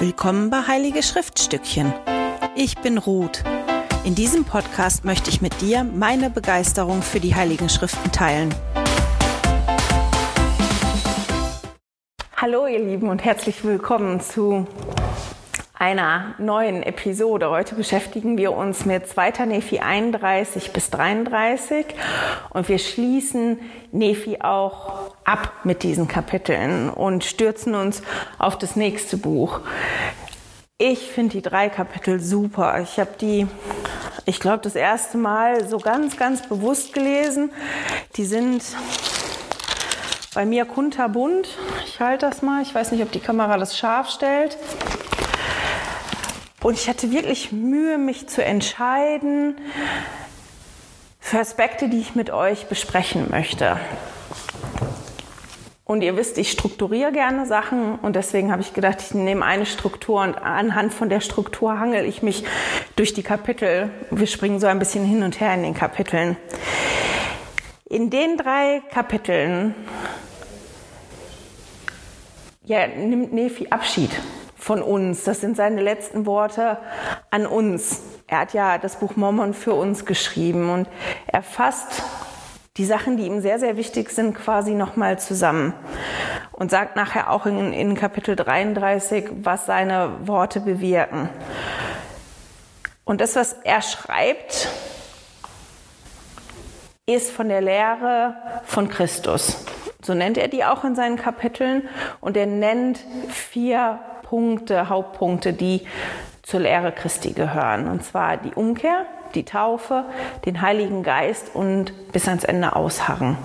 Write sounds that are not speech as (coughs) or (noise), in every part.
Willkommen bei Heilige Schriftstückchen. Ich bin Ruth. In diesem Podcast möchte ich mit dir meine Begeisterung für die Heiligen Schriften teilen. Hallo ihr Lieben und herzlich willkommen zu einer neuen Episode. Heute beschäftigen wir uns mit 2. Nephi 31 bis 33 und wir schließen Nephi auch ab mit diesen Kapiteln und stürzen uns auf das nächste Buch. Ich finde die drei Kapitel super. Ich habe die, ich glaube, das erste Mal so ganz, ganz bewusst gelesen. Die sind bei mir kunterbunt. Ich halte das mal. Ich weiß nicht, ob die Kamera das scharf stellt. Und ich hatte wirklich Mühe, mich zu entscheiden für Aspekte, die ich mit euch besprechen möchte. Und ihr wisst, ich strukturiere gerne Sachen und deswegen habe ich gedacht, ich nehme eine Struktur und anhand von der Struktur hangel ich mich durch die Kapitel. Wir springen so ein bisschen hin und her in den Kapiteln. In den drei Kapiteln ja, nimmt Nephi Abschied von uns. Das sind seine letzten Worte an uns. Er hat ja das Buch Mormon für uns geschrieben und er fasst die Sachen, die ihm sehr, sehr wichtig sind, quasi nochmal zusammen und sagt nachher auch in, in Kapitel 33, was seine Worte bewirken. Und das, was er schreibt, ist von der Lehre von Christus. So nennt er die auch in seinen Kapiteln. Und er nennt vier Punkte, Hauptpunkte, die zur Lehre Christi gehören. Und zwar die Umkehr, die Taufe, den Heiligen Geist und bis ans Ende ausharren.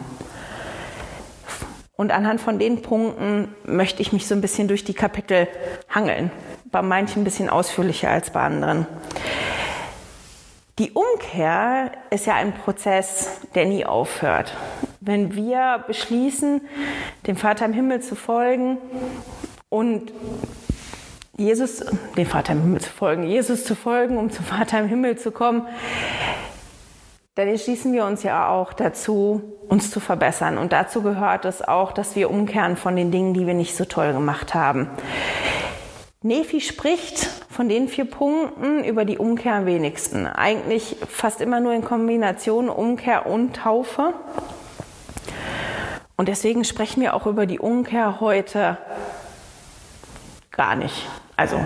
Und anhand von den Punkten möchte ich mich so ein bisschen durch die Kapitel hangeln. Bei manchen ein bisschen ausführlicher als bei anderen. Die Umkehr ist ja ein Prozess, der nie aufhört. Wenn wir beschließen, dem Vater im Himmel zu folgen und Jesus, dem Vater im Himmel zu folgen, Jesus zu folgen, um zum Vater im Himmel zu kommen, dann entschließen wir uns ja auch dazu, uns zu verbessern. Und dazu gehört es auch, dass wir umkehren von den Dingen, die wir nicht so toll gemacht haben. Nephi spricht von den vier Punkten über die Umkehr am wenigsten. Eigentlich fast immer nur in Kombination Umkehr und Taufe. Und deswegen sprechen wir auch über die Umkehr heute gar nicht. Also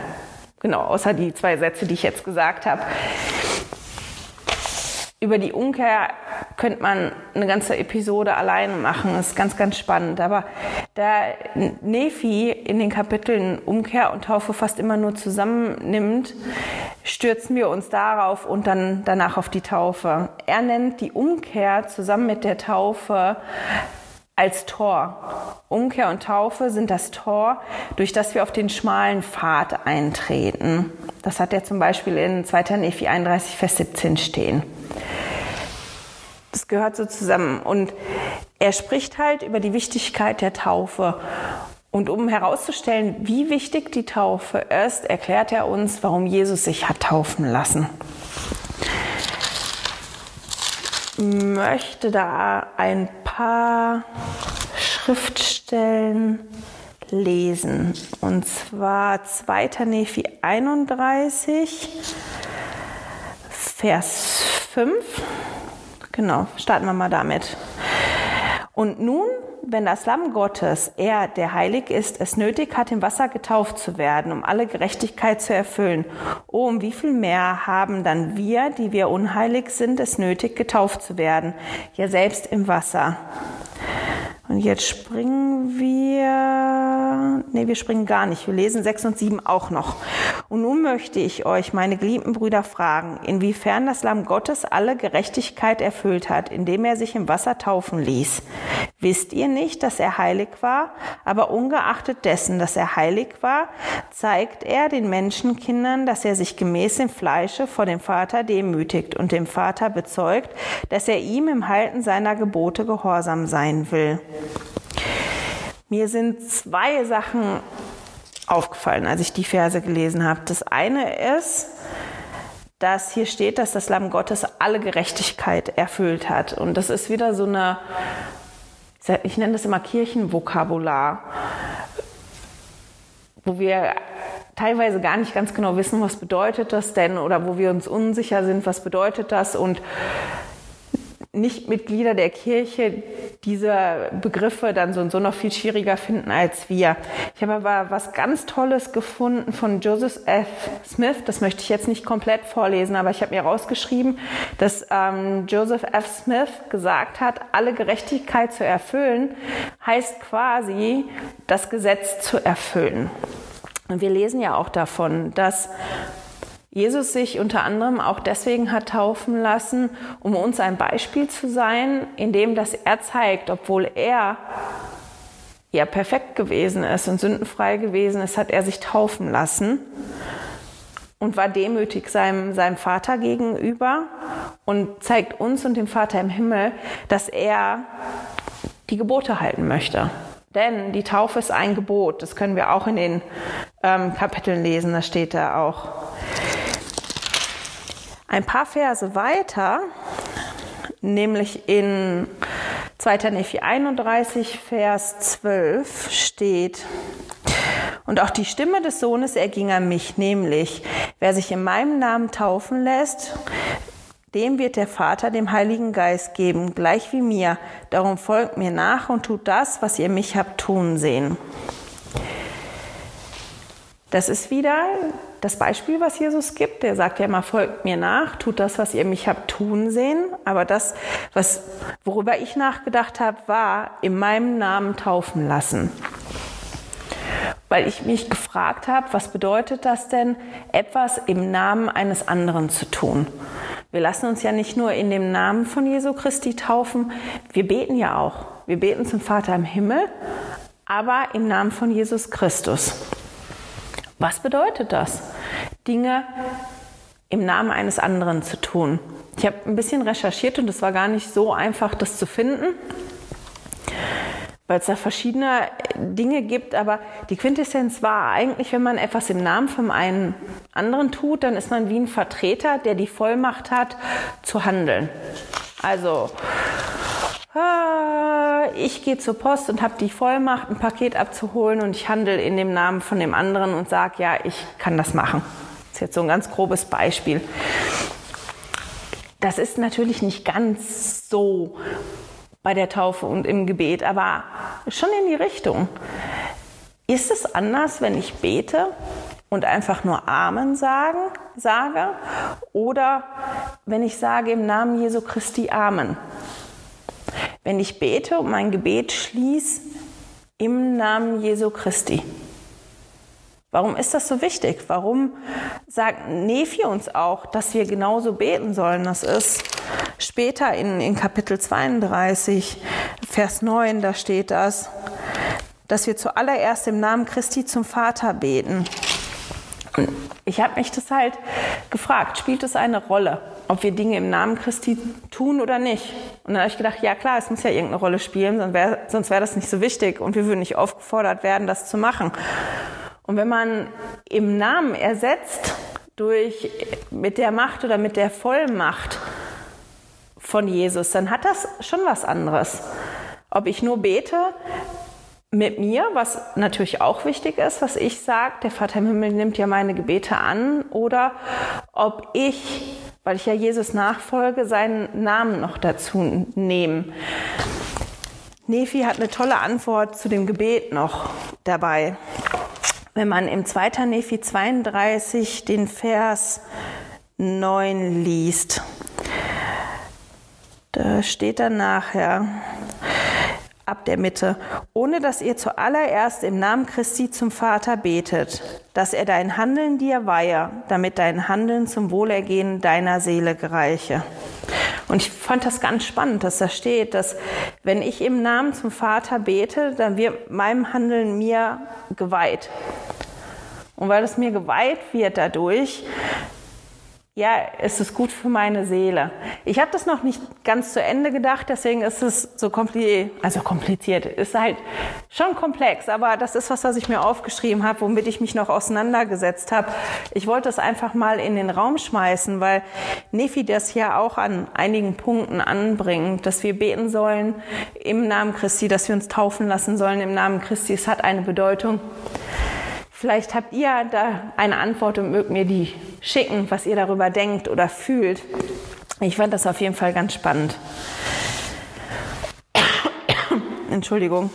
genau, außer die zwei Sätze, die ich jetzt gesagt habe. Über die Umkehr könnte man eine ganze Episode alleine machen. Das ist ganz, ganz spannend. Aber da Nephi in den Kapiteln Umkehr und Taufe fast immer nur zusammennimmt, stürzen wir uns darauf und dann danach auf die Taufe. Er nennt die Umkehr zusammen mit der Taufe als Tor. Umkehr und Taufe sind das Tor, durch das wir auf den schmalen Pfad eintreten. Das hat er zum Beispiel in 2. Nephi 31, Vers 17 stehen. Das gehört so zusammen. Und er spricht halt über die Wichtigkeit der Taufe. Und um herauszustellen, wie wichtig die Taufe ist, erklärt er uns, warum Jesus sich hat taufen lassen. Möchte da ein paar Schriftstellen lesen. Und zwar 2. Nephi 31, Vers 5. Genau, starten wir mal damit. Und nun wenn das Lamm Gottes, er, der heilig ist, es nötig hat, im Wasser getauft zu werden, um alle Gerechtigkeit zu erfüllen, oh, um wie viel mehr haben dann wir, die wir unheilig sind, es nötig, getauft zu werden, ja selbst im Wasser. Und jetzt springen wir, nee, wir springen gar nicht. Wir lesen 6 und 7 auch noch. Und nun möchte ich euch, meine geliebten Brüder, fragen, inwiefern das Lamm Gottes alle Gerechtigkeit erfüllt hat, indem er sich im Wasser taufen ließ. Wisst ihr nicht, dass er heilig war? Aber ungeachtet dessen, dass er heilig war, zeigt er den Menschenkindern, dass er sich gemäß dem Fleische vor dem Vater demütigt und dem Vater bezeugt, dass er ihm im Halten seiner Gebote gehorsam sein will. Mir sind zwei Sachen aufgefallen, als ich die Verse gelesen habe. Das eine ist, dass hier steht, dass das Lamm Gottes alle Gerechtigkeit erfüllt hat. Und das ist wieder so eine, ich nenne das immer Kirchenvokabular, wo wir teilweise gar nicht ganz genau wissen, was bedeutet das denn oder wo wir uns unsicher sind, was bedeutet das und Nichtmitglieder der Kirche diese Begriffe dann so und so noch viel schwieriger finden als wir. Ich habe aber was ganz Tolles gefunden von Joseph F. Smith. Das möchte ich jetzt nicht komplett vorlesen, aber ich habe mir rausgeschrieben, dass ähm, Joseph F. Smith gesagt hat, alle Gerechtigkeit zu erfüllen heißt quasi, das Gesetz zu erfüllen. Und wir lesen ja auch davon, dass Jesus sich unter anderem auch deswegen hat taufen lassen, um uns ein Beispiel zu sein, in dem dass er zeigt, obwohl er ja perfekt gewesen ist und sündenfrei gewesen ist, hat er sich taufen lassen und war demütig seinem, seinem Vater gegenüber und zeigt uns und dem Vater im Himmel, dass er die Gebote halten möchte. Denn die Taufe ist ein Gebot. Das können wir auch in den ähm, Kapiteln lesen. Da steht da auch. Ein paar Verse weiter, nämlich in 2. Nephi 31, Vers 12 steht, und auch die Stimme des Sohnes erging an mich, nämlich, wer sich in meinem Namen taufen lässt, dem wird der Vater dem Heiligen Geist geben, gleich wie mir. Darum folgt mir nach und tut das, was ihr mich habt tun sehen. Das ist wieder das Beispiel, was Jesus gibt. Der sagt ja immer, folgt mir nach, tut das, was ihr mich habt tun sehen. Aber das, was, worüber ich nachgedacht habe, war, in meinem Namen taufen lassen. Weil ich mich gefragt habe, was bedeutet das denn, etwas im Namen eines anderen zu tun? Wir lassen uns ja nicht nur in dem Namen von Jesu Christi taufen, wir beten ja auch. Wir beten zum Vater im Himmel, aber im Namen von Jesus Christus. Was bedeutet das? Dinge im Namen eines anderen zu tun. Ich habe ein bisschen recherchiert und es war gar nicht so einfach, das zu finden, weil es da verschiedene Dinge gibt. Aber die Quintessenz war eigentlich, wenn man etwas im Namen von einem anderen tut, dann ist man wie ein Vertreter, der die Vollmacht hat, zu handeln. Also ich gehe zur Post und habe die Vollmacht, ein Paket abzuholen und ich handle in dem Namen von dem anderen und sage, ja, ich kann das machen. Das ist jetzt so ein ganz grobes Beispiel. Das ist natürlich nicht ganz so bei der Taufe und im Gebet, aber schon in die Richtung. Ist es anders, wenn ich bete und einfach nur Amen sagen, sage oder wenn ich sage im Namen Jesu Christi Amen? Wenn ich bete und mein Gebet schließe im Namen Jesu Christi. Warum ist das so wichtig? Warum sagt Nephi uns auch, dass wir genauso beten sollen? Das ist später in, in Kapitel 32, Vers 9, da steht das, dass wir zuallererst im Namen Christi zum Vater beten. Ich habe mich das halt gefragt, spielt es eine Rolle? Ob wir Dinge im Namen Christi tun oder nicht. Und dann habe ich gedacht, ja klar, es muss ja irgendeine Rolle spielen, sonst wäre sonst wär das nicht so wichtig und wir würden nicht aufgefordert werden, das zu machen. Und wenn man im Namen ersetzt durch mit der Macht oder mit der Vollmacht von Jesus, dann hat das schon was anderes. Ob ich nur bete mit mir, was natürlich auch wichtig ist, was ich sage, der Vater im Himmel nimmt ja meine Gebete an, oder ob ich weil ich ja Jesus nachfolge, seinen Namen noch dazu nehmen. Nephi hat eine tolle Antwort zu dem Gebet noch dabei. Wenn man im 2. Nephi 32 den Vers 9 liest, da steht dann nachher, ab der Mitte, ohne dass ihr zuallererst im Namen Christi zum Vater betet, dass er dein Handeln dir weihe, damit dein Handeln zum Wohlergehen deiner Seele gereiche. Und ich fand das ganz spannend, dass da steht, dass wenn ich im Namen zum Vater bete, dann wird meinem Handeln mir geweiht. Und weil es mir geweiht wird dadurch, ja, es ist gut für meine Seele. Ich habe das noch nicht ganz zu Ende gedacht, deswegen ist es so kompliziert, also kompliziert, ist halt schon komplex, aber das ist was, was ich mir aufgeschrieben habe, womit ich mich noch auseinandergesetzt habe. Ich wollte es einfach mal in den Raum schmeißen, weil Nefi das ja auch an einigen Punkten anbringt, dass wir beten sollen im Namen Christi, dass wir uns taufen lassen sollen im Namen Christi. Es hat eine Bedeutung Vielleicht habt ihr da eine Antwort und mögt mir die schicken, was ihr darüber denkt oder fühlt. Ich fand das auf jeden Fall ganz spannend. (coughs) Entschuldigung.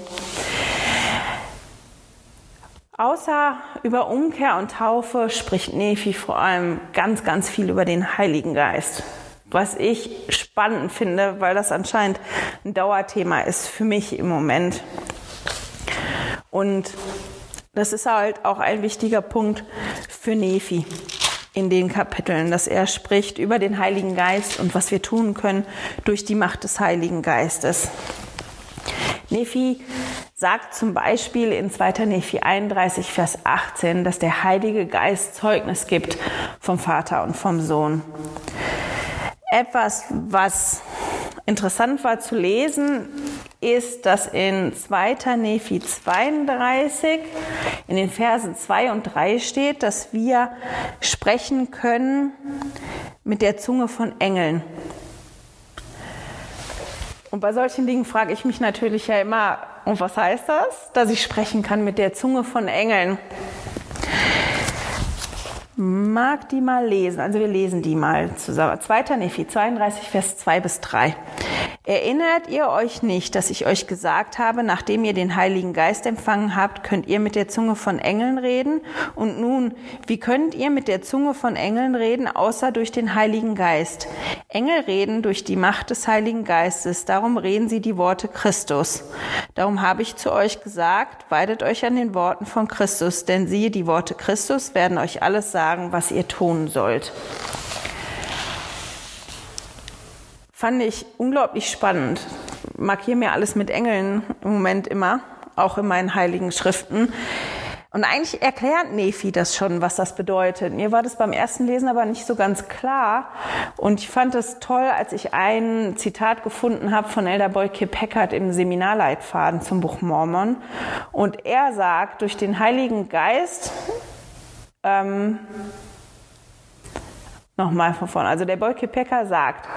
Außer über Umkehr und Taufe spricht Nephi vor allem ganz, ganz viel über den Heiligen Geist. Was ich spannend finde, weil das anscheinend ein Dauerthema ist für mich im Moment. Und das ist halt auch ein wichtiger Punkt für Nephi in den Kapiteln, dass er spricht über den Heiligen Geist und was wir tun können durch die Macht des Heiligen Geistes. Nephi sagt zum Beispiel in 2. Nephi 31, Vers 18, dass der Heilige Geist Zeugnis gibt vom Vater und vom Sohn. Etwas, was interessant war zu lesen, ist, dass in 2. Nephi 32 in den Versen 2 und 3 steht, dass wir sprechen können mit der Zunge von Engeln. Und bei solchen Dingen frage ich mich natürlich ja immer, und was heißt das? Dass ich sprechen kann mit der Zunge von Engeln. Mag die mal lesen. Also wir lesen die mal zusammen. 2. Nephi 32, Vers 2 bis 3. Erinnert ihr euch nicht, dass ich euch gesagt habe, nachdem ihr den Heiligen Geist empfangen habt, könnt ihr mit der Zunge von Engeln reden? Und nun, wie könnt ihr mit der Zunge von Engeln reden, außer durch den Heiligen Geist? Engel reden durch die Macht des Heiligen Geistes, darum reden sie die Worte Christus. Darum habe ich zu euch gesagt, weidet euch an den Worten von Christus, denn siehe, die Worte Christus werden euch alles sagen, was ihr tun sollt. Fand ich unglaublich spannend. Markiere mir alles mit Engeln im Moment immer, auch in meinen heiligen Schriften. Und eigentlich erklärt Nephi das schon, was das bedeutet. Mir war das beim ersten Lesen aber nicht so ganz klar. Und ich fand es toll, als ich ein Zitat gefunden habe von Elder Boyke Packard im Seminarleitfaden zum Buch Mormon. Und er sagt, durch den Heiligen Geist, ähm, nochmal von vorne, also der Boyke Packer sagt,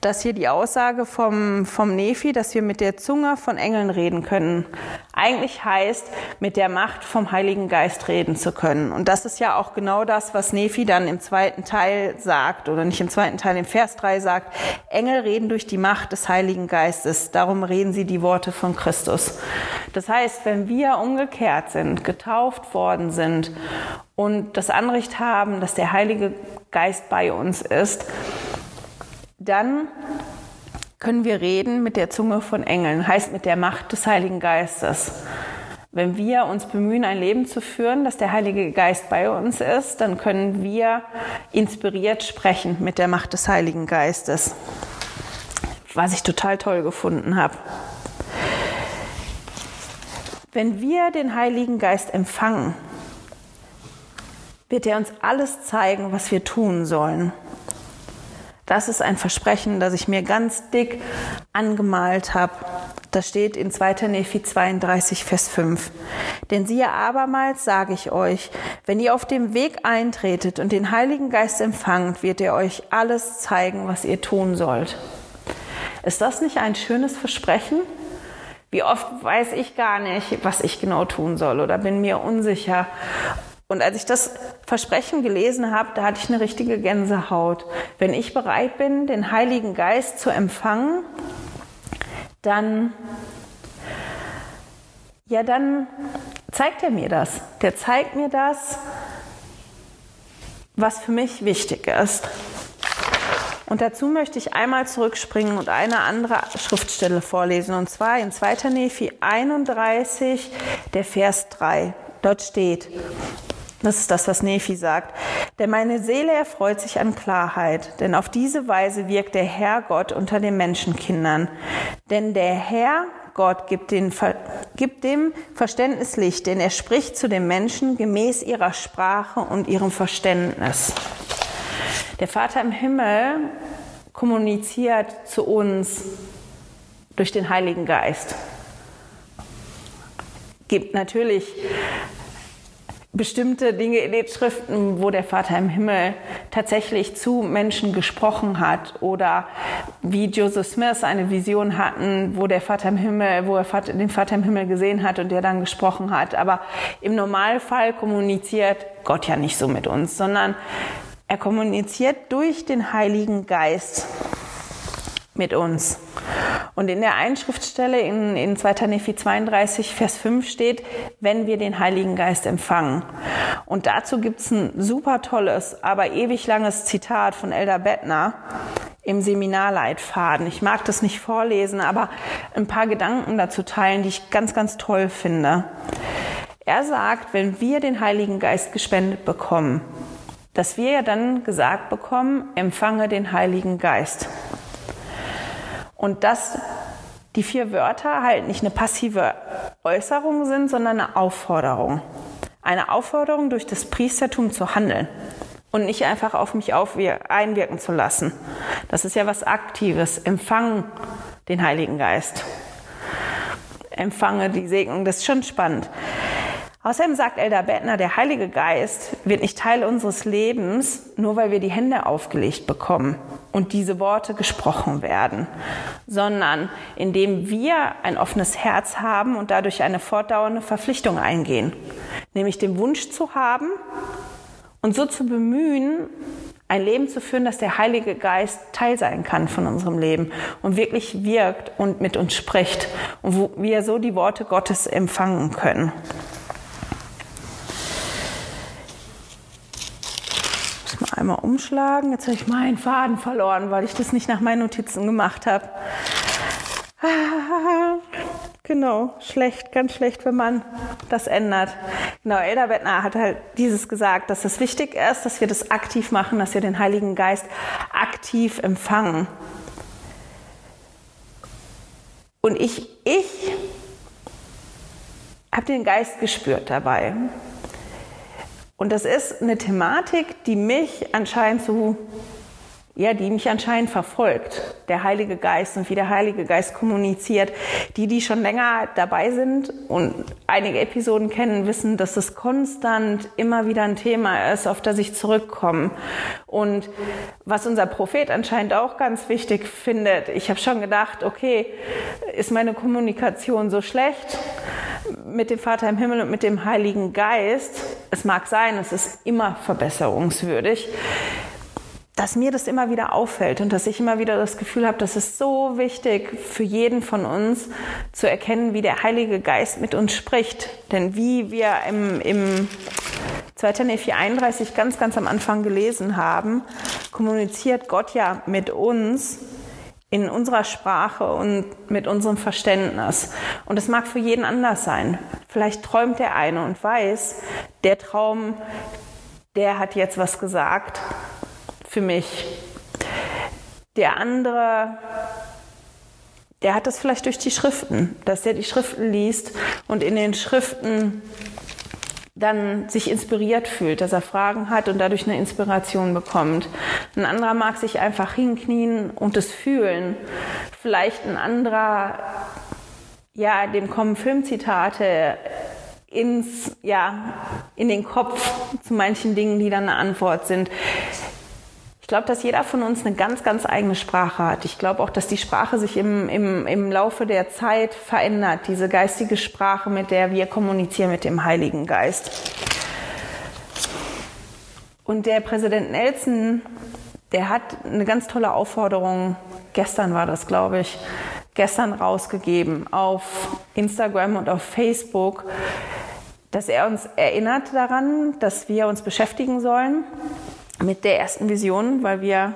dass hier die Aussage vom, vom Nephi, dass wir mit der Zunge von Engeln reden können, eigentlich heißt, mit der Macht vom Heiligen Geist reden zu können. Und das ist ja auch genau das, was Nephi dann im zweiten Teil sagt, oder nicht im zweiten Teil, im Vers 3 sagt, Engel reden durch die Macht des Heiligen Geistes, darum reden sie die Worte von Christus. Das heißt, wenn wir umgekehrt sind, getauft worden sind und das Anrecht haben, dass der Heilige Geist bei uns ist, dann können wir reden mit der Zunge von Engeln, heißt mit der Macht des Heiligen Geistes. Wenn wir uns bemühen, ein Leben zu führen, dass der Heilige Geist bei uns ist, dann können wir inspiriert sprechen mit der Macht des Heiligen Geistes. Was ich total toll gefunden habe. Wenn wir den Heiligen Geist empfangen, wird er uns alles zeigen, was wir tun sollen. Das ist ein Versprechen, das ich mir ganz dick angemalt habe. Das steht in 2. Nephi 32, Vers 5. Denn siehe abermals sage ich euch, wenn ihr auf dem Weg eintretet und den Heiligen Geist empfangt, wird er euch alles zeigen, was ihr tun sollt. Ist das nicht ein schönes Versprechen? Wie oft weiß ich gar nicht, was ich genau tun soll oder bin mir unsicher. Und als ich das Versprechen gelesen habe, da hatte ich eine richtige Gänsehaut. Wenn ich bereit bin, den Heiligen Geist zu empfangen, dann, ja, dann zeigt er mir das. Der zeigt mir das, was für mich wichtig ist. Und dazu möchte ich einmal zurückspringen und eine andere Schriftstelle vorlesen, und zwar in 2. Nephi 31, der Vers 3. Dort steht, das ist das, was Nephi sagt. Denn meine Seele erfreut sich an Klarheit, denn auf diese Weise wirkt der Herr Gott unter den Menschenkindern. Denn der Herr Gott gibt, den, gibt dem Verständnis Licht, denn er spricht zu den Menschen gemäß ihrer Sprache und ihrem Verständnis. Der Vater im Himmel kommuniziert zu uns durch den Heiligen Geist. Gibt natürlich bestimmte Dinge in den Schriften, wo der Vater im Himmel tatsächlich zu Menschen gesprochen hat oder wie Joseph Smith eine Vision hatten, wo der Vater im Himmel, wo er den Vater im Himmel gesehen hat und der dann gesprochen hat. Aber im Normalfall kommuniziert Gott ja nicht so mit uns, sondern er kommuniziert durch den Heiligen Geist mit uns. Und in der Einschriftstelle in, in 2. Nephi 32, Vers 5 steht, wenn wir den Heiligen Geist empfangen. Und dazu gibt es ein super tolles, aber ewig langes Zitat von Elder Bettner im Seminarleitfaden. Ich mag das nicht vorlesen, aber ein paar Gedanken dazu teilen, die ich ganz, ganz toll finde. Er sagt, wenn wir den Heiligen Geist gespendet bekommen, dass wir ja dann gesagt bekommen, empfange den Heiligen Geist. Und dass die vier Wörter halt nicht eine passive Äußerung sind, sondern eine Aufforderung. Eine Aufforderung durch das Priestertum zu handeln und nicht einfach auf mich einwirken zu lassen. Das ist ja was Aktives. Empfangen den Heiligen Geist. Empfange die Segnung. Das ist schon spannend. Außerdem sagt Elder Bettner, der Heilige Geist wird nicht Teil unseres Lebens, nur weil wir die Hände aufgelegt bekommen und diese Worte gesprochen werden, sondern indem wir ein offenes Herz haben und dadurch eine fortdauernde Verpflichtung eingehen, nämlich den Wunsch zu haben und so zu bemühen, ein Leben zu führen, dass der Heilige Geist Teil sein kann von unserem Leben und wirklich wirkt und mit uns spricht und wo wir so die Worte Gottes empfangen können. Einmal umschlagen. Jetzt habe ich meinen Faden verloren, weil ich das nicht nach meinen Notizen gemacht habe. (laughs) Genau, schlecht, ganz schlecht, wenn man das ändert. Genau, Elder Bettner hat halt dieses gesagt, dass es wichtig ist, dass wir das aktiv machen, dass wir den Heiligen Geist aktiv empfangen. Und ich, ich habe den Geist gespürt dabei. Und das ist eine Thematik, die mich anscheinend so, ja, die mich anscheinend verfolgt. Der Heilige Geist und wie der Heilige Geist kommuniziert. Die, die schon länger dabei sind und einige Episoden kennen, wissen, dass es konstant immer wieder ein Thema ist, auf das ich zurückkomme. Und was unser Prophet anscheinend auch ganz wichtig findet, ich habe schon gedacht, okay, ist meine Kommunikation so schlecht? mit dem Vater im Himmel und mit dem Heiligen Geist, es mag sein, es ist immer verbesserungswürdig, dass mir das immer wieder auffällt und dass ich immer wieder das Gefühl habe, das ist so wichtig für jeden von uns zu erkennen, wie der Heilige Geist mit uns spricht. Denn wie wir im, im 2. Nephi 31 ganz, ganz am Anfang gelesen haben, kommuniziert Gott ja mit uns in unserer Sprache und mit unserem Verständnis. Und es mag für jeden anders sein. Vielleicht träumt der eine und weiß, der Traum, der hat jetzt was gesagt für mich. Der andere, der hat das vielleicht durch die Schriften, dass er die Schriften liest und in den Schriften dann sich inspiriert fühlt, dass er Fragen hat und dadurch eine Inspiration bekommt. Ein anderer mag sich einfach hinknien und es fühlen. Vielleicht ein anderer, ja, dem kommen Filmzitate ins, ja, in den Kopf zu manchen Dingen, die dann eine Antwort sind. Ich glaube, dass jeder von uns eine ganz, ganz eigene Sprache hat. Ich glaube auch, dass die Sprache sich im, im, im Laufe der Zeit verändert. Diese geistige Sprache, mit der wir kommunizieren mit dem Heiligen Geist. Und der Präsident Nelson, der hat eine ganz tolle Aufforderung, gestern war das, glaube ich, gestern rausgegeben auf Instagram und auf Facebook, dass er uns erinnert daran, dass wir uns beschäftigen sollen mit der ersten Vision, weil wir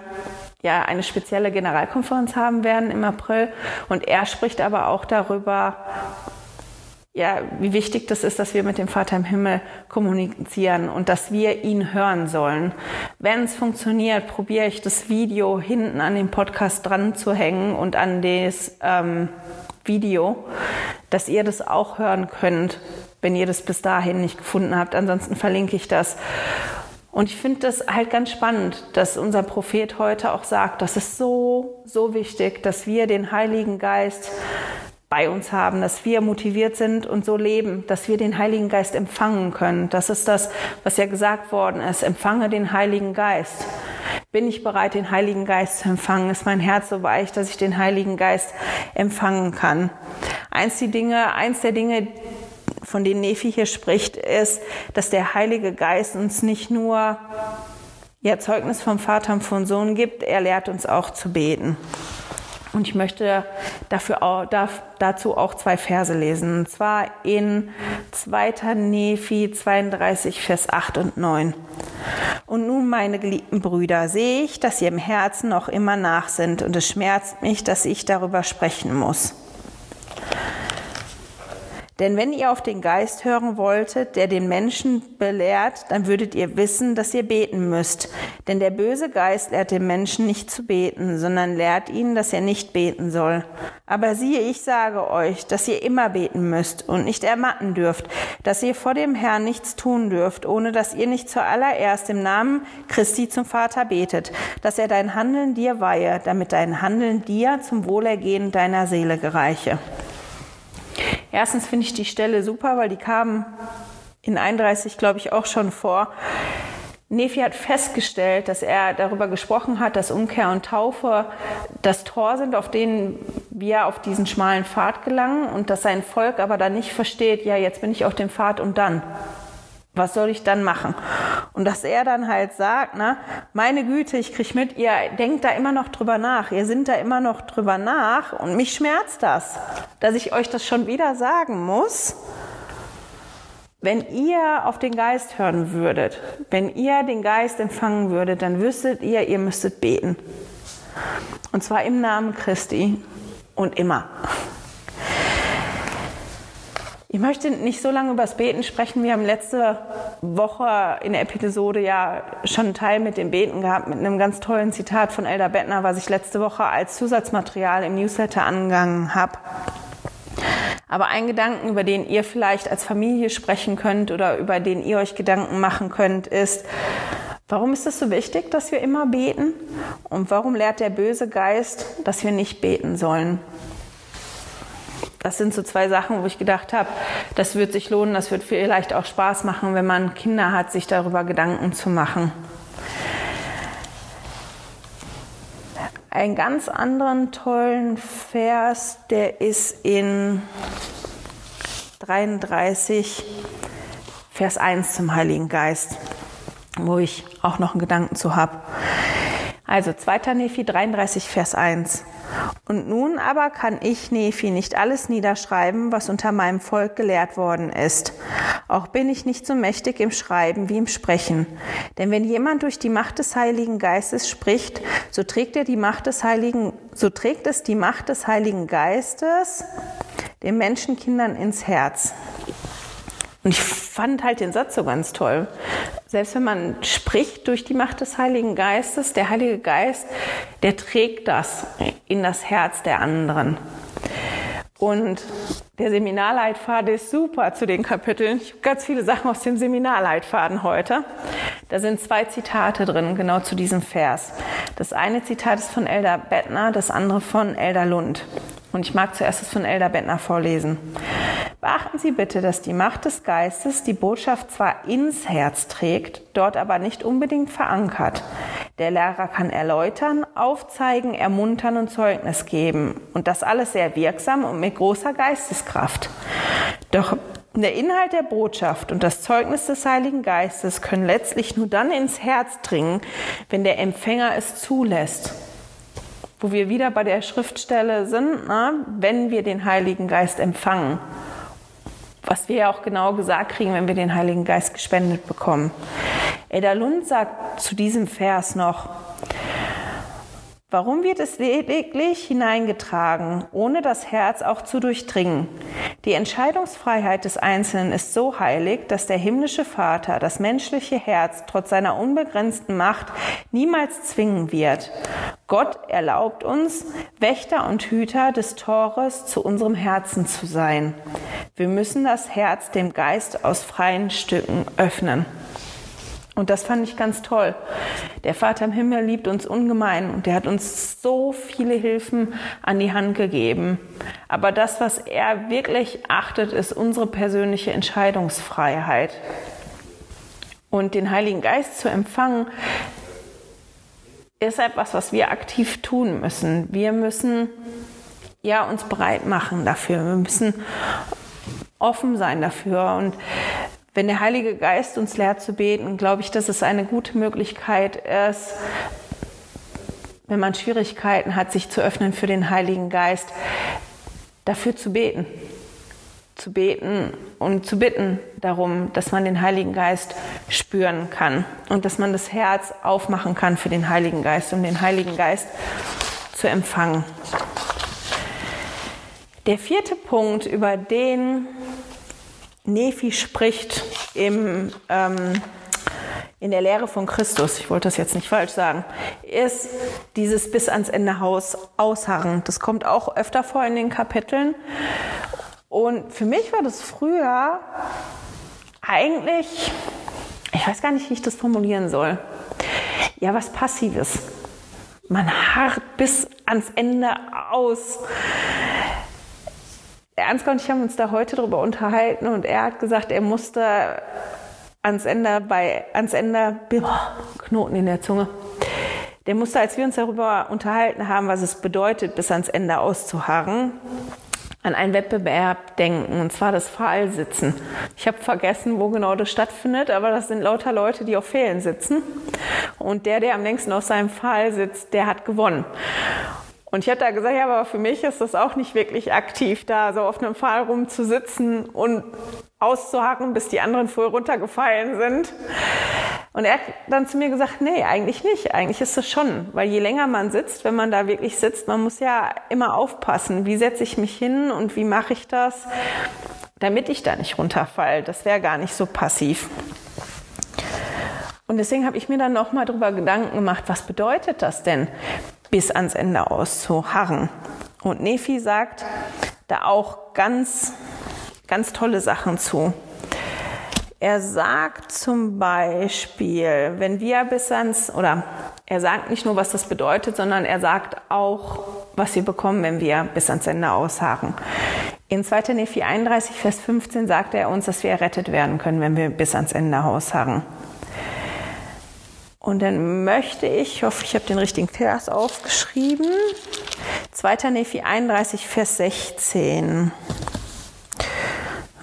ja eine spezielle Generalkonferenz haben werden im April. Und er spricht aber auch darüber, ja, wie wichtig das ist, dass wir mit dem Vater im Himmel kommunizieren und dass wir ihn hören sollen. Wenn es funktioniert, probiere ich das Video hinten an den Podcast dran zu hängen und an das ähm, Video, dass ihr das auch hören könnt, wenn ihr das bis dahin nicht gefunden habt. Ansonsten verlinke ich das. Und ich finde das halt ganz spannend, dass unser Prophet heute auch sagt, das ist so, so wichtig, dass wir den Heiligen Geist bei uns haben, dass wir motiviert sind und so leben, dass wir den Heiligen Geist empfangen können. Das ist das, was ja gesagt worden ist. Empfange den Heiligen Geist. Bin ich bereit, den Heiligen Geist zu empfangen? Ist mein Herz so weich, dass ich den Heiligen Geist empfangen kann? Eins, die Dinge, eins der Dinge, von denen Nephi hier spricht, ist, dass der Heilige Geist uns nicht nur ja, Zeugnis vom Vater und vom Sohn gibt, er lehrt uns auch zu beten. Und ich möchte dafür auch, dazu auch zwei Verse lesen. Und zwar in 2. Nephi 32, Vers 8 und 9. Und nun, meine geliebten Brüder, sehe ich, dass ihr im Herzen noch immer nach sind. Und es schmerzt mich, dass ich darüber sprechen muss. Denn wenn ihr auf den Geist hören wolltet, der den Menschen belehrt, dann würdet ihr wissen, dass ihr beten müsst. Denn der böse Geist lehrt den Menschen nicht zu beten, sondern lehrt ihn, dass er nicht beten soll. Aber siehe, ich sage euch, dass ihr immer beten müsst und nicht ermatten dürft, dass ihr vor dem Herrn nichts tun dürft, ohne dass ihr nicht zuallererst im Namen Christi zum Vater betet, dass er dein Handeln dir weihe, damit dein Handeln dir zum Wohlergehen deiner Seele gereiche. Erstens finde ich die Stelle super, weil die kam in 31, glaube ich, auch schon vor. Nefi hat festgestellt, dass er darüber gesprochen hat, dass Umkehr und Taufe das Tor sind, auf denen wir auf diesen schmalen Pfad gelangen und dass sein Volk aber dann nicht versteht, ja, jetzt bin ich auf dem Pfad und dann. Was soll ich dann machen? Und dass er dann halt sagt, na, meine Güte, ich krieg mit, ihr denkt da immer noch drüber nach, ihr sind da immer noch drüber nach und mich schmerzt das, dass ich euch das schon wieder sagen muss. Wenn ihr auf den Geist hören würdet, wenn ihr den Geist empfangen würdet, dann wüsstet ihr, ihr müsstet beten. Und zwar im Namen Christi und immer. Ich möchte nicht so lange über das Beten sprechen. Wir haben letzte Woche in der Episode ja schon einen Teil mit dem Beten gehabt, mit einem ganz tollen Zitat von Elder Bettner, was ich letzte Woche als Zusatzmaterial im Newsletter angegangen habe. Aber ein Gedanken, über den ihr vielleicht als Familie sprechen könnt oder über den ihr euch Gedanken machen könnt, ist, warum ist es so wichtig, dass wir immer beten? Und warum lehrt der böse Geist, dass wir nicht beten sollen? Das sind so zwei Sachen, wo ich gedacht habe, das wird sich lohnen, das wird vielleicht auch Spaß machen, wenn man Kinder hat, sich darüber Gedanken zu machen. Einen ganz anderen tollen Vers, der ist in 33, Vers 1 zum Heiligen Geist, wo ich auch noch einen Gedanken zu habe. Also 2. Nephi 33, Vers 1. Und nun aber kann ich, Nephi, nicht alles niederschreiben, was unter meinem Volk gelehrt worden ist. Auch bin ich nicht so mächtig im Schreiben wie im Sprechen. Denn wenn jemand durch die Macht des Heiligen Geistes spricht, so trägt er die Macht des Heiligen, so trägt es die Macht des Heiligen Geistes den Menschenkindern ins Herz. Und ich fand halt den Satz so ganz toll. Selbst wenn man spricht durch die Macht des Heiligen Geistes, der Heilige Geist, der trägt das in das Herz der anderen. Und der Seminarleitfaden ist super zu den Kapiteln. Ich habe ganz viele Sachen aus dem Seminarleitfaden heute. Da sind zwei Zitate drin, genau zu diesem Vers. Das eine Zitat ist von Elder Bettner, das andere von Elder Lund. Und ich mag zuerst das von Elder Bettner vorlesen. Beachten Sie bitte, dass die Macht des Geistes die Botschaft zwar ins Herz trägt, dort aber nicht unbedingt verankert. Der Lehrer kann erläutern, aufzeigen, ermuntern und Zeugnis geben. Und das alles sehr wirksam und mit großer Geisteskraft. Doch der Inhalt der Botschaft und das Zeugnis des Heiligen Geistes können letztlich nur dann ins Herz dringen, wenn der Empfänger es zulässt wo wir wieder bei der Schriftstelle sind, na, wenn wir den Heiligen Geist empfangen. Was wir ja auch genau gesagt kriegen, wenn wir den Heiligen Geist gespendet bekommen. Eda Lund sagt zu diesem Vers noch, Warum wird es lediglich hineingetragen, ohne das Herz auch zu durchdringen? Die Entscheidungsfreiheit des Einzelnen ist so heilig, dass der himmlische Vater das menschliche Herz trotz seiner unbegrenzten Macht niemals zwingen wird. Gott erlaubt uns, Wächter und Hüter des Tores zu unserem Herzen zu sein. Wir müssen das Herz dem Geist aus freien Stücken öffnen. Und das fand ich ganz toll. Der Vater im Himmel liebt uns ungemein und der hat uns so viele Hilfen an die Hand gegeben. Aber das, was er wirklich achtet, ist unsere persönliche Entscheidungsfreiheit. Und den Heiligen Geist zu empfangen, ist etwas, was wir aktiv tun müssen. Wir müssen ja uns bereit machen dafür. Wir müssen offen sein dafür und wenn der Heilige Geist uns lehrt zu beten, glaube ich, dass es eine gute Möglichkeit ist, wenn man Schwierigkeiten hat, sich zu öffnen für den Heiligen Geist, dafür zu beten. Zu beten und zu bitten darum, dass man den Heiligen Geist spüren kann und dass man das Herz aufmachen kann für den Heiligen Geist, um den Heiligen Geist zu empfangen. Der vierte Punkt, über den Nephi spricht im, ähm, in der Lehre von Christus, ich wollte das jetzt nicht falsch sagen, ist dieses bis ans Ende Haus ausharren. Das kommt auch öfter vor in den Kapiteln. Und für mich war das früher eigentlich, ich weiß gar nicht, wie ich das formulieren soll, ja, was Passives. Man harrt bis ans Ende aus. Ansgar und ich haben uns da heute drüber unterhalten und er hat gesagt, er musste ans Ende bei, ans Ende, boah, Knoten in der Zunge. Der musste, als wir uns darüber unterhalten haben, was es bedeutet, bis ans Ende auszuharren, an einen Wettbewerb denken, und zwar das Pfahlsitzen. Ich habe vergessen, wo genau das stattfindet, aber das sind lauter Leute, die auf Pfählen sitzen. Und der, der am längsten auf seinem Pfahl sitzt, der hat gewonnen. Und ich habe da gesagt, ja, aber für mich ist das auch nicht wirklich aktiv, da so auf einem Pfahl rumzusitzen und auszuhaken, bis die anderen voll runtergefallen sind. Und er hat dann zu mir gesagt, nee, eigentlich nicht. Eigentlich ist das schon. Weil je länger man sitzt, wenn man da wirklich sitzt, man muss ja immer aufpassen, wie setze ich mich hin und wie mache ich das, damit ich da nicht runterfalle. Das wäre gar nicht so passiv. Und deswegen habe ich mir dann nochmal darüber Gedanken gemacht, was bedeutet das denn? Bis ans Ende auszuharren. Und Nephi sagt da auch ganz, ganz tolle Sachen zu. Er sagt zum Beispiel, wenn wir bis ans, oder er sagt nicht nur, was das bedeutet, sondern er sagt auch, was wir bekommen, wenn wir bis ans Ende ausharren. In 2. Nephi 31, Vers 15 sagt er uns, dass wir errettet werden können, wenn wir bis ans Ende ausharren. Und dann möchte ich, ich hoffe, ich habe den richtigen Vers aufgeschrieben. 2. Nephi 31, Vers 16.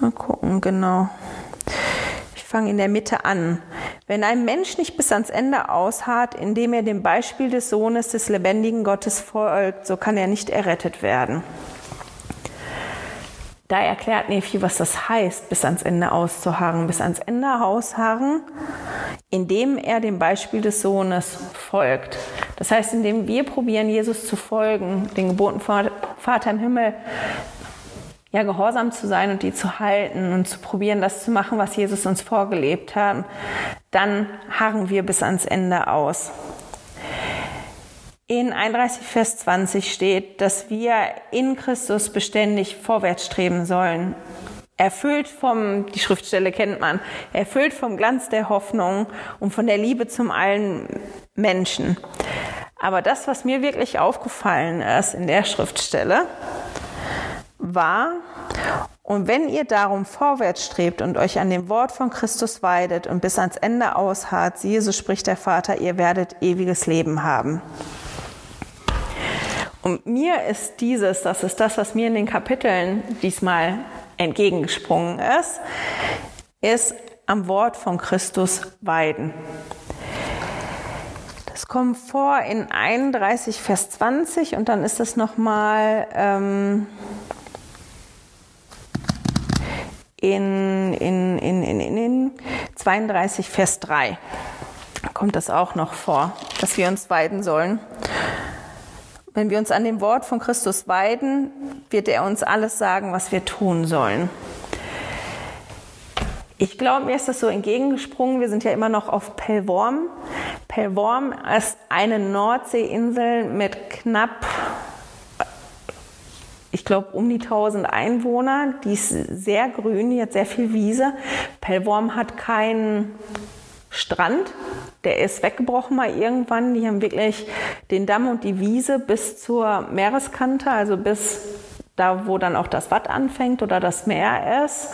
Mal gucken, genau. Ich fange in der Mitte an. Wenn ein Mensch nicht bis ans Ende ausharrt, indem er dem Beispiel des Sohnes des lebendigen Gottes folgt, so kann er nicht errettet werden. Da erklärt Nephi, was das heißt, bis ans Ende auszuharren, bis ans Ende ausharren indem er dem Beispiel des Sohnes folgt. Das heißt, indem wir probieren, Jesus zu folgen, den Geboten Vater im Himmel, ja, gehorsam zu sein und die zu halten und zu probieren, das zu machen, was Jesus uns vorgelebt hat, dann harren wir bis ans Ende aus. In 31 Vers 20 steht, dass wir in Christus beständig vorwärts streben sollen Erfüllt vom, die Schriftstelle kennt man, erfüllt vom Glanz der Hoffnung und von der Liebe zum allen Menschen. Aber das, was mir wirklich aufgefallen ist in der Schriftstelle, war, und wenn ihr darum vorwärts strebt und euch an dem Wort von Christus weidet und bis ans Ende ausharrt, siehe, so spricht der Vater, ihr werdet ewiges Leben haben. Und mir ist dieses, das ist das, was mir in den Kapiteln diesmal entgegengesprungen ist, ist am Wort von Christus weiden. Das kommt vor in 31, Vers 20 und dann ist es nochmal ähm, in, in, in, in, in 32, Vers 3 kommt das auch noch vor, dass wir uns weiden sollen. Wenn wir uns an dem Wort von Christus weiden, wird er uns alles sagen, was wir tun sollen. Ich glaube, mir ist das so entgegengesprungen. Wir sind ja immer noch auf Pellworm. Pellworm ist eine Nordseeinsel mit knapp, ich glaube, um die 1000 Einwohner. Die ist sehr grün, die hat sehr viel Wiese. Pellworm hat keinen Strand, der ist weggebrochen mal irgendwann. Die haben wirklich den Damm und die Wiese bis zur Meereskante, also bis da, wo dann auch das Watt anfängt oder das Meer ist.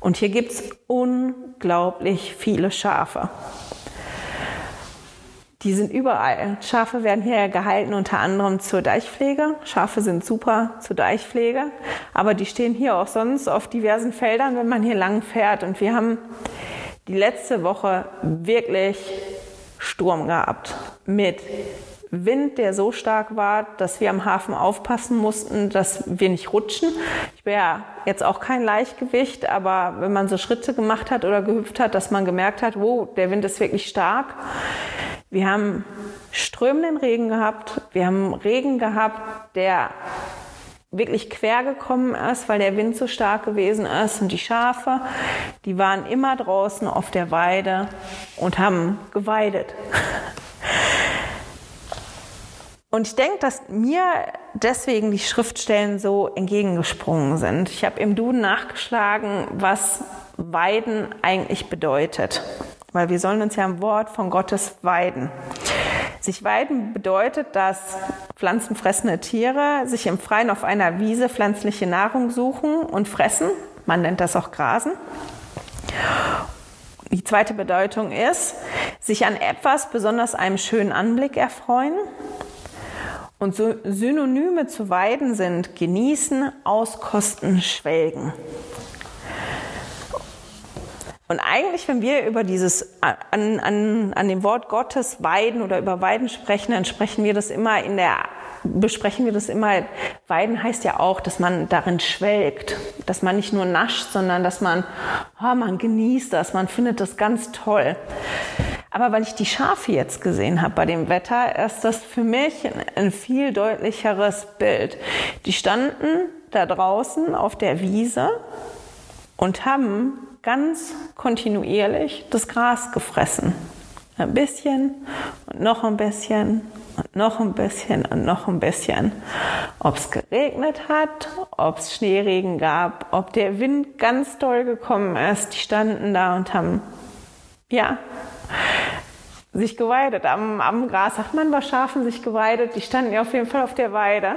Und hier gibt es unglaublich viele Schafe. Die sind überall. Schafe werden hier gehalten unter anderem zur Deichpflege. Schafe sind super zur Deichpflege, aber die stehen hier auch sonst auf diversen Feldern, wenn man hier lang fährt. Und wir haben die letzte Woche wirklich Sturm gehabt mit Wind, der so stark war, dass wir am Hafen aufpassen mussten, dass wir nicht rutschen. Ich wäre jetzt auch kein Leichtgewicht, aber wenn man so Schritte gemacht hat oder gehüpft hat, dass man gemerkt hat, wow, der Wind ist wirklich stark. Wir haben strömenden Regen gehabt. Wir haben Regen gehabt, der wirklich quer gekommen ist, weil der Wind so stark gewesen ist. Und die Schafe, die waren immer draußen auf der Weide und haben geweidet. (laughs) Und ich denke, dass mir deswegen die Schriftstellen so entgegengesprungen sind. Ich habe im Duden nachgeschlagen, was Weiden eigentlich bedeutet. Weil wir sollen uns ja im Wort von Gottes weiden. Sich weiden bedeutet, dass pflanzenfressende Tiere sich im Freien auf einer Wiese pflanzliche Nahrung suchen und fressen. Man nennt das auch Grasen. Die zweite Bedeutung ist, sich an etwas, besonders einem schönen Anblick erfreuen. Und Synonyme zu weiden sind genießen, auskosten, schwelgen. Und eigentlich, wenn wir über dieses an, an, an dem Wort Gottes weiden oder über Weiden sprechen, dann sprechen wir das immer in der besprechen wir das immer. Weiden heißt ja auch, dass man darin schwelgt, dass man nicht nur nascht, sondern dass man, oh, man genießt das, man findet das ganz toll. Aber weil ich die Schafe jetzt gesehen habe bei dem Wetter, ist das für mich ein viel deutlicheres Bild. Die standen da draußen auf der Wiese und haben ganz kontinuierlich das Gras gefressen. Ein bisschen und noch ein bisschen und noch ein bisschen und noch ein bisschen. Ob es geregnet hat, ob es Schneeregen gab, ob der Wind ganz doll gekommen ist, die standen da und haben, ja, sich geweidet. Am, am Gras sagt man bei Schafen sich geweidet. Die standen ja auf jeden Fall auf der Weide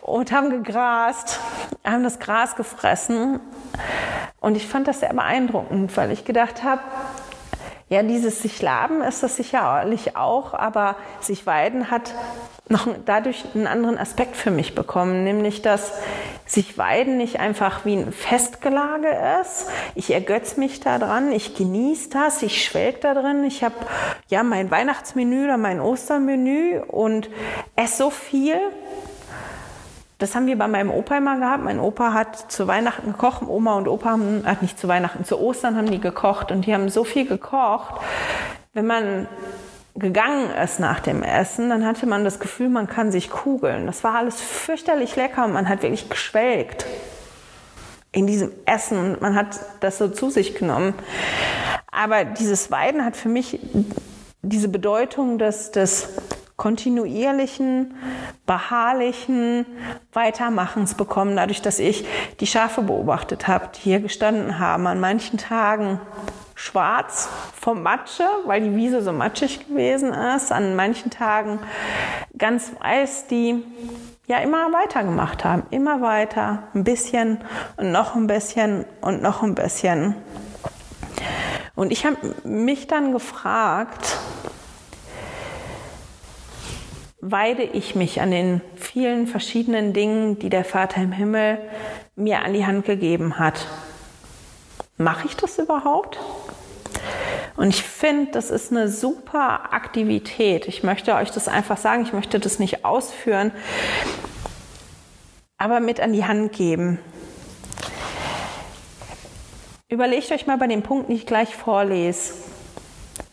und haben gegrast, haben das Gras gefressen. Und ich fand das sehr beeindruckend, weil ich gedacht habe, ja, dieses sich laben ist das sicherlich auch, aber sich weiden hat noch dadurch einen anderen Aspekt für mich bekommen, nämlich dass sich weiden nicht einfach wie ein Festgelage ist. Ich ergötze mich daran, ich genieße das, ich schwelg da drin. Ich habe ja mein Weihnachtsmenü oder mein Ostermenü und esse so viel, das haben wir bei meinem Opa immer gehabt. Mein Opa hat zu Weihnachten gekocht. Oma und Opa haben, äh, nicht zu Weihnachten, zu Ostern haben die gekocht und die haben so viel gekocht. Wenn man gegangen ist nach dem Essen, dann hatte man das Gefühl, man kann sich kugeln. Das war alles fürchterlich lecker und man hat wirklich geschwelgt in diesem Essen man hat das so zu sich genommen. Aber dieses Weiden hat für mich diese Bedeutung des, des kontinuierlichen, beharrlichen Weitermachens bekommen, dadurch, dass ich die Schafe beobachtet habe, die hier gestanden haben, an manchen Tagen schwarz vom Matsche, weil die Wiese so matschig gewesen ist, an manchen Tagen ganz weiß, die ja immer weitergemacht haben, immer weiter, ein bisschen und noch ein bisschen und noch ein bisschen. Und ich habe mich dann gefragt, weide ich mich an den vielen verschiedenen Dingen, die der Vater im Himmel mir an die Hand gegeben hat. Mache ich das überhaupt? Und ich finde, das ist eine super Aktivität. Ich möchte euch das einfach sagen, ich möchte das nicht ausführen, aber mit an die Hand geben. Überlegt euch mal bei den Punkten, die ich gleich vorlese.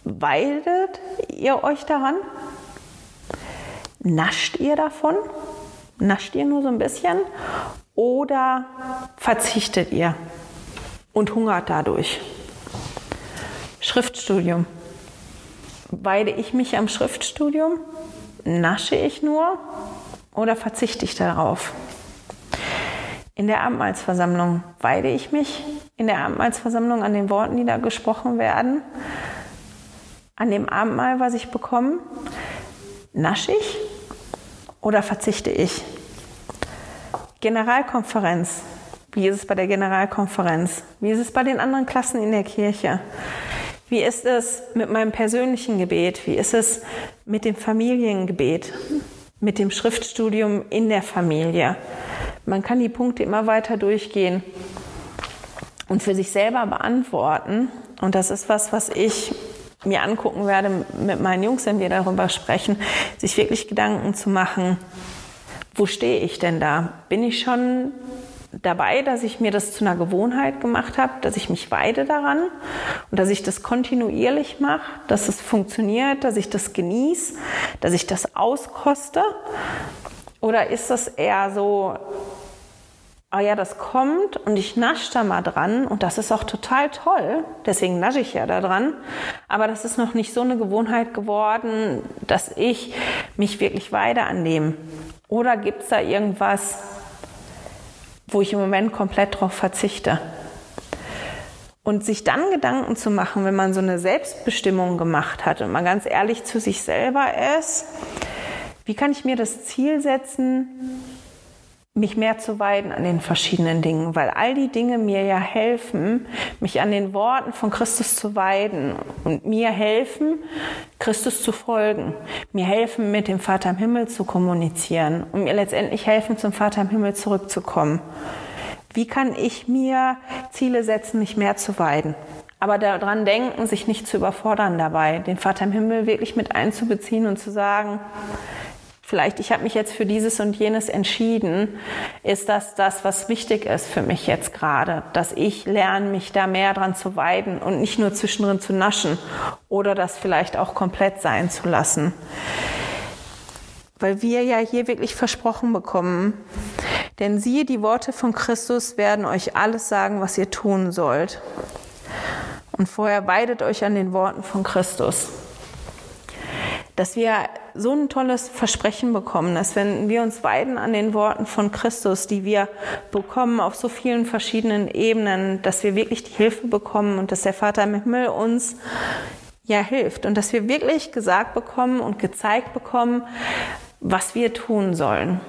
Weidet ihr euch daran? Nascht ihr davon? Nascht ihr nur so ein bisschen? Oder verzichtet ihr und hungert dadurch? Schriftstudium. Weide ich mich am Schriftstudium? Nasche ich nur oder verzichte ich darauf? In der Abendmahlsversammlung weide ich mich in der Abendmahlsversammlung an den Worten, die da gesprochen werden? an dem Abendmahl, was ich bekomme? Nasche ich oder verzichte ich? Generalkonferenz. Wie ist es bei der Generalkonferenz? Wie ist es bei den anderen Klassen in der Kirche? Wie ist es mit meinem persönlichen Gebet? Wie ist es mit dem Familiengebet? Mit dem Schriftstudium in der Familie? Man kann die Punkte immer weiter durchgehen und für sich selber beantworten. Und das ist was, was ich mir angucken werde mit meinen Jungs, wenn wir darüber sprechen, sich wirklich Gedanken zu machen, wo stehe ich denn da? Bin ich schon dabei, dass ich mir das zu einer Gewohnheit gemacht habe, dass ich mich weide daran und dass ich das kontinuierlich mache, dass es funktioniert, dass ich das genieße, dass ich das auskoste? Oder ist das eher so, oh ja, das kommt und ich nasche da mal dran und das ist auch total toll, deswegen nasche ich ja da dran, aber das ist noch nicht so eine Gewohnheit geworden, dass ich mich wirklich weide an dem. Oder gibt es da irgendwas, wo ich im Moment komplett darauf verzichte? Und sich dann Gedanken zu machen, wenn man so eine Selbstbestimmung gemacht hat und man ganz ehrlich zu sich selber ist, wie kann ich mir das Ziel setzen, mich mehr zu weiden an den verschiedenen Dingen, weil all die Dinge mir ja helfen, mich an den Worten von Christus zu weiden und mir helfen, Christus zu folgen, mir helfen, mit dem Vater im Himmel zu kommunizieren und mir letztendlich helfen, zum Vater im Himmel zurückzukommen. Wie kann ich mir Ziele setzen, mich mehr zu weiden? Aber daran denken, sich nicht zu überfordern dabei, den Vater im Himmel wirklich mit einzubeziehen und zu sagen, vielleicht ich habe mich jetzt für dieses und jenes entschieden, ist das das, was wichtig ist für mich jetzt gerade, dass ich lerne, mich da mehr dran zu weiden und nicht nur zwischendrin zu naschen oder das vielleicht auch komplett sein zu lassen. Weil wir ja hier wirklich versprochen bekommen, denn siehe, die Worte von Christus werden euch alles sagen, was ihr tun sollt. Und vorher weidet euch an den Worten von Christus dass wir so ein tolles Versprechen bekommen, dass wenn wir uns weiden an den Worten von Christus, die wir bekommen auf so vielen verschiedenen Ebenen, dass wir wirklich die Hilfe bekommen und dass der Vater im Himmel uns ja hilft und dass wir wirklich gesagt bekommen und gezeigt bekommen, was wir tun sollen.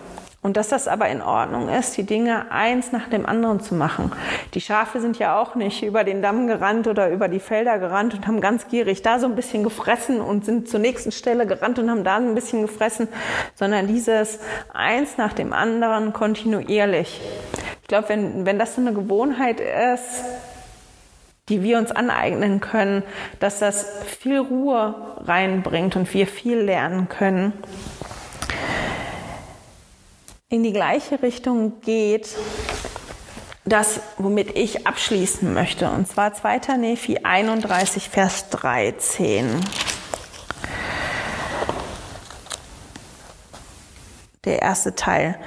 Und dass das aber in Ordnung ist, die Dinge eins nach dem anderen zu machen. Die Schafe sind ja auch nicht über den Damm gerannt oder über die Felder gerannt und haben ganz gierig da so ein bisschen gefressen und sind zur nächsten Stelle gerannt und haben da ein bisschen gefressen, sondern dieses eins nach dem anderen kontinuierlich. Ich glaube, wenn, wenn das so eine Gewohnheit ist, die wir uns aneignen können, dass das viel Ruhe reinbringt und wir viel lernen können in die gleiche Richtung geht, das, womit ich abschließen möchte. Und zwar 2. Nephi 31, Vers 13. Der erste Teil.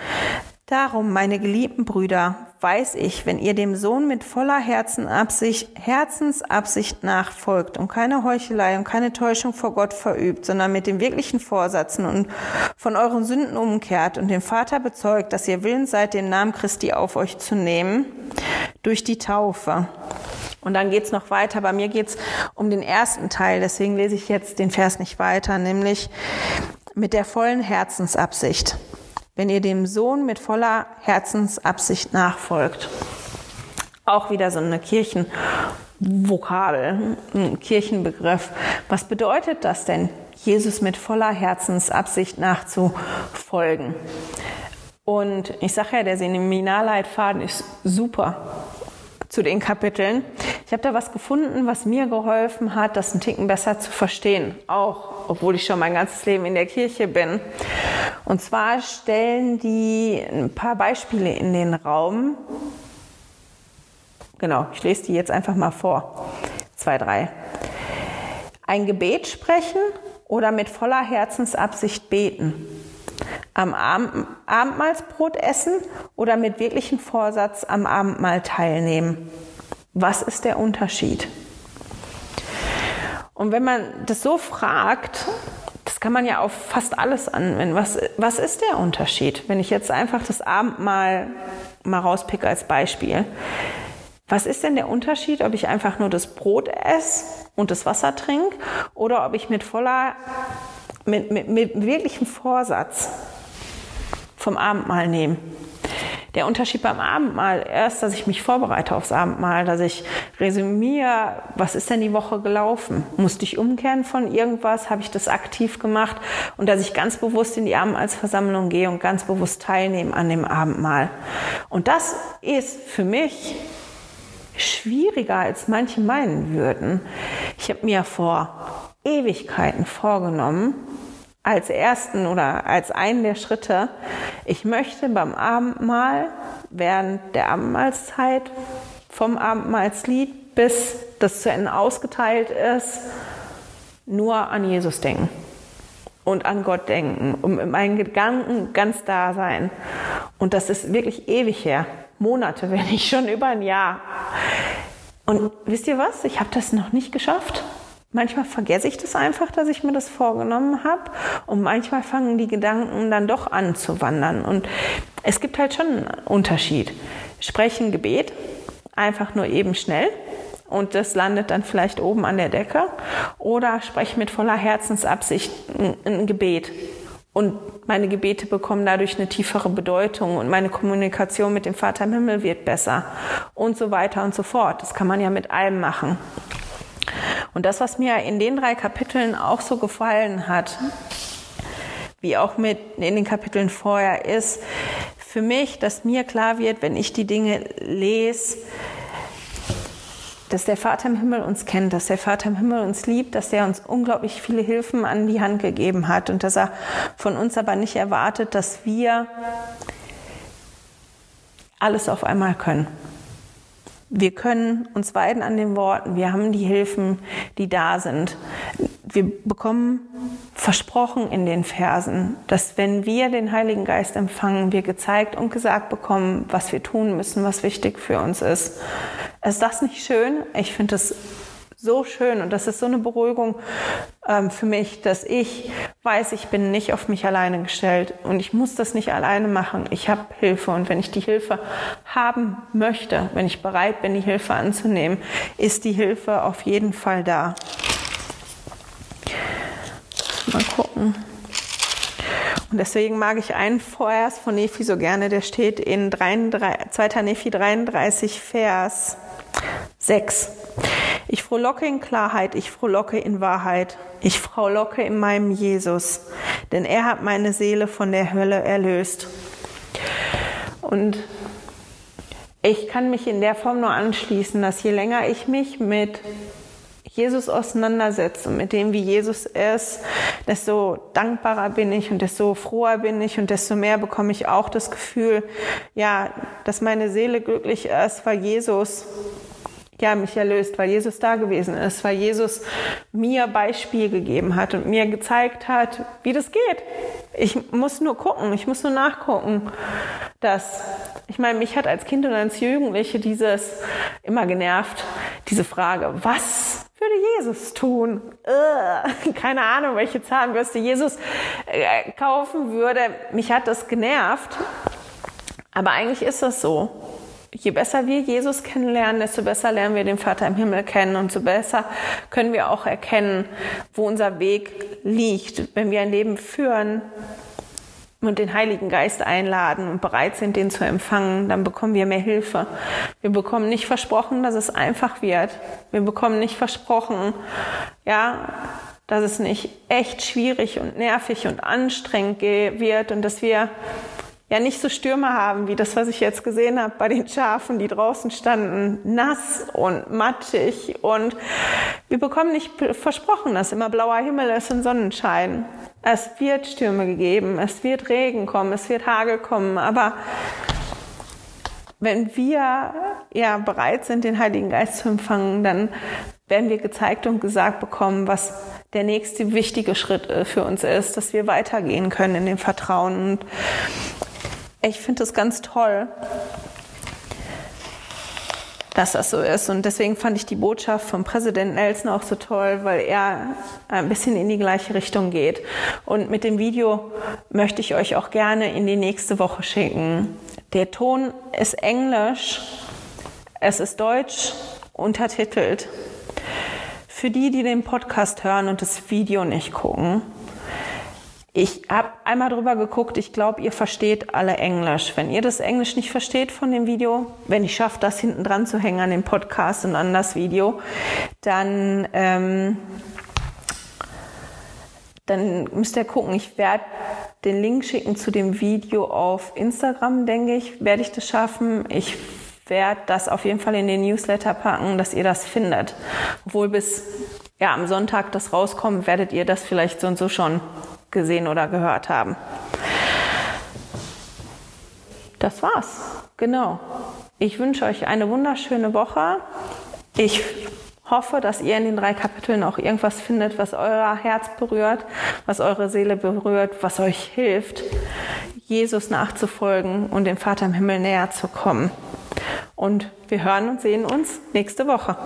Darum, meine geliebten Brüder, weiß ich, wenn ihr dem Sohn mit voller Herzenabsicht, Herzensabsicht nachfolgt und keine Heuchelei und keine Täuschung vor Gott verübt, sondern mit dem wirklichen Vorsatzen und von euren Sünden umkehrt und den Vater bezeugt, dass ihr willens seid, den Namen Christi auf euch zu nehmen, durch die Taufe. Und dann geht's noch weiter. Bei mir geht's um den ersten Teil, deswegen lese ich jetzt den Vers nicht weiter, nämlich mit der vollen Herzensabsicht wenn ihr dem Sohn mit voller Herzensabsicht nachfolgt. Auch wieder so eine Kirchenvokabel, ein Kirchenbegriff. Was bedeutet das denn, Jesus mit voller Herzensabsicht nachzufolgen? Und ich sage ja, der Seminarleitfaden ist super zu den Kapiteln. Ich habe da was gefunden, was mir geholfen hat, das einen Ticken besser zu verstehen, auch obwohl ich schon mein ganzes Leben in der Kirche bin. Und zwar stellen die ein paar Beispiele in den Raum. Genau, ich lese die jetzt einfach mal vor. Zwei, drei. Ein Gebet sprechen oder mit voller Herzensabsicht beten am Abendmahlsbrot essen oder mit wirklichem Vorsatz am Abendmahl teilnehmen? Was ist der Unterschied? Und wenn man das so fragt, das kann man ja auf fast alles anwenden. Was, was ist der Unterschied? Wenn ich jetzt einfach das Abendmahl mal rauspicke als Beispiel. was ist denn der Unterschied, ob ich einfach nur das Brot esse und das Wasser trinke oder ob ich mit voller, mit, mit, mit wirklichem Vorsatz vom Abendmahl nehme? Der Unterschied beim Abendmahl ist, dass ich mich vorbereite aufs Abendmahl, dass ich resümiere, was ist denn die Woche gelaufen? Musste ich umkehren von irgendwas? Habe ich das aktiv gemacht? Und dass ich ganz bewusst in die Abendmahlsversammlung gehe und ganz bewusst teilnehme an dem Abendmahl. Und das ist für mich schwieriger, als manche meinen würden. Ich habe mir vor Ewigkeiten vorgenommen, als ersten oder als einen der Schritte, ich möchte beim Abendmahl während der Abendmahlzeit vom Abendmahlslied bis das zu Ende ausgeteilt ist, nur an Jesus denken und an Gott denken und mit meinen Gedanken ganz da sein. Und das ist wirklich ewig her. Monate, (laughs) wenn nicht schon über ein Jahr. Und wisst ihr was? Ich habe das noch nicht geschafft. Manchmal vergesse ich das einfach, dass ich mir das vorgenommen habe. Und manchmal fangen die Gedanken dann doch an zu wandern. Und es gibt halt schon einen Unterschied. Sprechen Gebet, einfach nur eben schnell. Und das landet dann vielleicht oben an der Decke. Oder spreche mit voller Herzensabsicht ein Gebet. Und meine Gebete bekommen dadurch eine tiefere Bedeutung und meine Kommunikation mit dem Vater im Himmel wird besser und so weiter und so fort. Das kann man ja mit allem machen. Und das, was mir in den drei Kapiteln auch so gefallen hat, wie auch mit in den Kapiteln vorher, ist für mich, dass mir klar wird, wenn ich die Dinge lese, dass der Vater im Himmel uns kennt, dass der Vater im Himmel uns liebt, dass er uns unglaublich viele Hilfen an die Hand gegeben hat und dass er von uns aber nicht erwartet, dass wir alles auf einmal können. Wir können uns weiden an den Worten. Wir haben die Hilfen, die da sind. Wir bekommen versprochen in den Versen, dass wenn wir den Heiligen Geist empfangen, wir gezeigt und gesagt bekommen, was wir tun müssen, was wichtig für uns ist. Ist das nicht schön? Ich finde das so schön und das ist so eine Beruhigung ähm, für mich, dass ich weiß, ich bin nicht auf mich alleine gestellt und ich muss das nicht alleine machen. Ich habe Hilfe und wenn ich die Hilfe haben möchte, wenn ich bereit bin, die Hilfe anzunehmen, ist die Hilfe auf jeden Fall da. Mal gucken. Und deswegen mag ich einen vorerst von Nephi so gerne, der steht in 33, 2. Nephi 33, Vers 6. Ich frohlocke in Klarheit, ich frohlocke in Wahrheit, ich frohlocke in meinem Jesus, denn er hat meine Seele von der Hölle erlöst. Und ich kann mich in der Form nur anschließen, dass je länger ich mich mit Jesus auseinandersetze und mit dem, wie Jesus ist, desto dankbarer bin ich und desto froher bin ich und desto mehr bekomme ich auch das Gefühl, ja, dass meine Seele glücklich ist, weil Jesus ja, mich erlöst, weil Jesus da gewesen ist, weil Jesus mir Beispiel gegeben hat und mir gezeigt hat, wie das geht. Ich muss nur gucken, ich muss nur nachgucken, dass, ich meine, mich hat als Kind und als Jugendliche dieses immer genervt, diese Frage, was würde Jesus tun? Äh, (laughs) keine Ahnung, welche Zahnbürste Jesus äh, kaufen würde. Mich hat das genervt. Aber eigentlich ist das so je besser wir Jesus kennenlernen, desto besser lernen wir den Vater im Himmel kennen und so besser können wir auch erkennen, wo unser Weg liegt. Wenn wir ein Leben führen und den Heiligen Geist einladen und bereit sind, den zu empfangen, dann bekommen wir mehr Hilfe. Wir bekommen nicht versprochen, dass es einfach wird. Wir bekommen nicht versprochen, ja, dass es nicht echt schwierig und nervig und anstrengend wird und dass wir ja nicht so Stürme haben wie das, was ich jetzt gesehen habe bei den Schafen, die draußen standen, nass und matschig. Und wir bekommen nicht versprochen, dass immer blauer Himmel ist und Sonnenschein. Es wird Stürme gegeben, es wird Regen kommen, es wird Hagel kommen, aber wenn wir ja bereit sind, den Heiligen Geist zu empfangen, dann werden wir gezeigt und gesagt bekommen, was der nächste wichtige Schritt äh, für uns ist, dass wir weitergehen können in dem Vertrauen. Und ich finde es ganz toll, dass das so ist. Und deswegen fand ich die Botschaft vom Präsident Nelson auch so toll, weil er ein bisschen in die gleiche Richtung geht. Und mit dem Video möchte ich euch auch gerne in die nächste Woche schicken. Der Ton ist Englisch. Es ist deutsch untertitelt. Für die, die den Podcast hören und das Video nicht gucken, ich habe einmal drüber geguckt, ich glaube, ihr versteht alle Englisch. Wenn ihr das Englisch nicht versteht von dem Video, wenn ich schaffe, das hinten dran zu hängen an den Podcast und an das Video, dann, ähm, dann müsst ihr gucken. Ich werde den Link schicken zu dem Video auf Instagram, denke ich, werde ich das schaffen. Ich werde das auf jeden Fall in den Newsletter packen, dass ihr das findet. Obwohl bis ja, am Sonntag das rauskommt, werdet ihr das vielleicht so und so schon gesehen oder gehört haben. Das war's. Genau. Ich wünsche euch eine wunderschöne Woche. Ich hoffe, dass ihr in den drei Kapiteln auch irgendwas findet, was euer Herz berührt, was eure Seele berührt, was euch hilft, Jesus nachzufolgen und dem Vater im Himmel näher zu kommen. Und wir hören und sehen uns nächste Woche.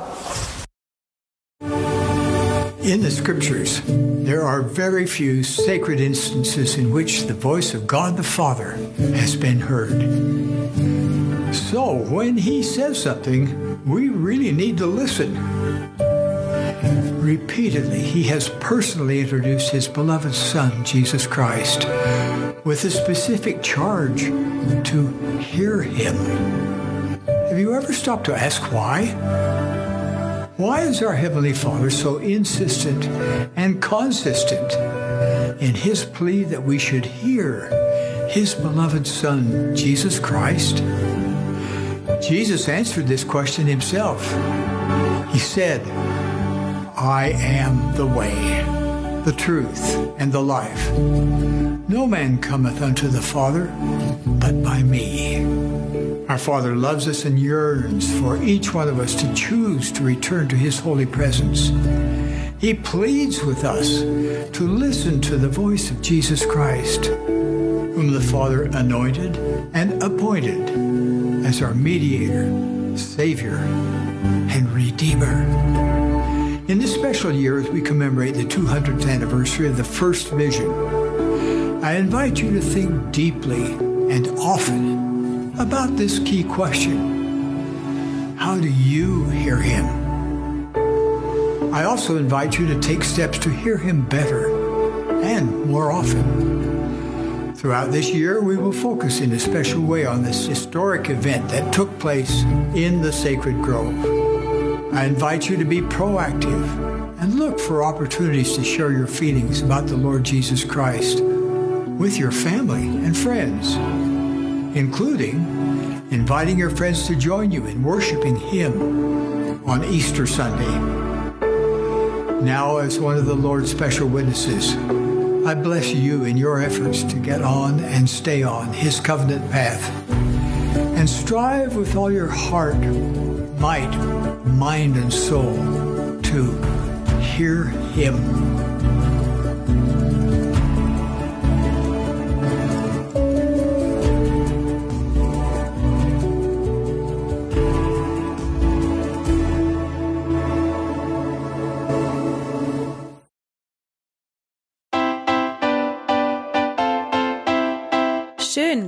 In the scriptures, there are very few sacred instances in which the voice of God the Father has been heard. So, when he says something, we really need to listen. Repeatedly, he has personally introduced his beloved Son, Jesus Christ, with a specific charge to hear him. Have you ever stopped to ask why? Why is our Heavenly Father so insistent and consistent in his plea that we should hear his beloved Son, Jesus Christ? Jesus answered this question himself. He said, I am the way, the truth, and the life. No man cometh unto the Father but by me. Our Father loves us and yearns for each one of us to choose to return to His holy presence. He pleads with us to listen to the voice of Jesus Christ, whom the Father anointed and appointed as our mediator, Savior, and Redeemer. In this special year, as we commemorate the 200th anniversary of the first vision, I invite you to think deeply and often about this key question How do you hear Him? I also invite you to take steps to hear Him better and more often. Throughout this year, we will focus in a special way on this historic event that took place in the sacred grove. I invite you to be proactive and look for opportunities to share your feelings about the Lord Jesus Christ with your family and friends including inviting your friends to join you in worshiping Him on Easter Sunday. Now, as one of the Lord's special witnesses, I bless you in your efforts to get on and stay on His covenant path. And strive with all your heart, might, mind, and soul to hear Him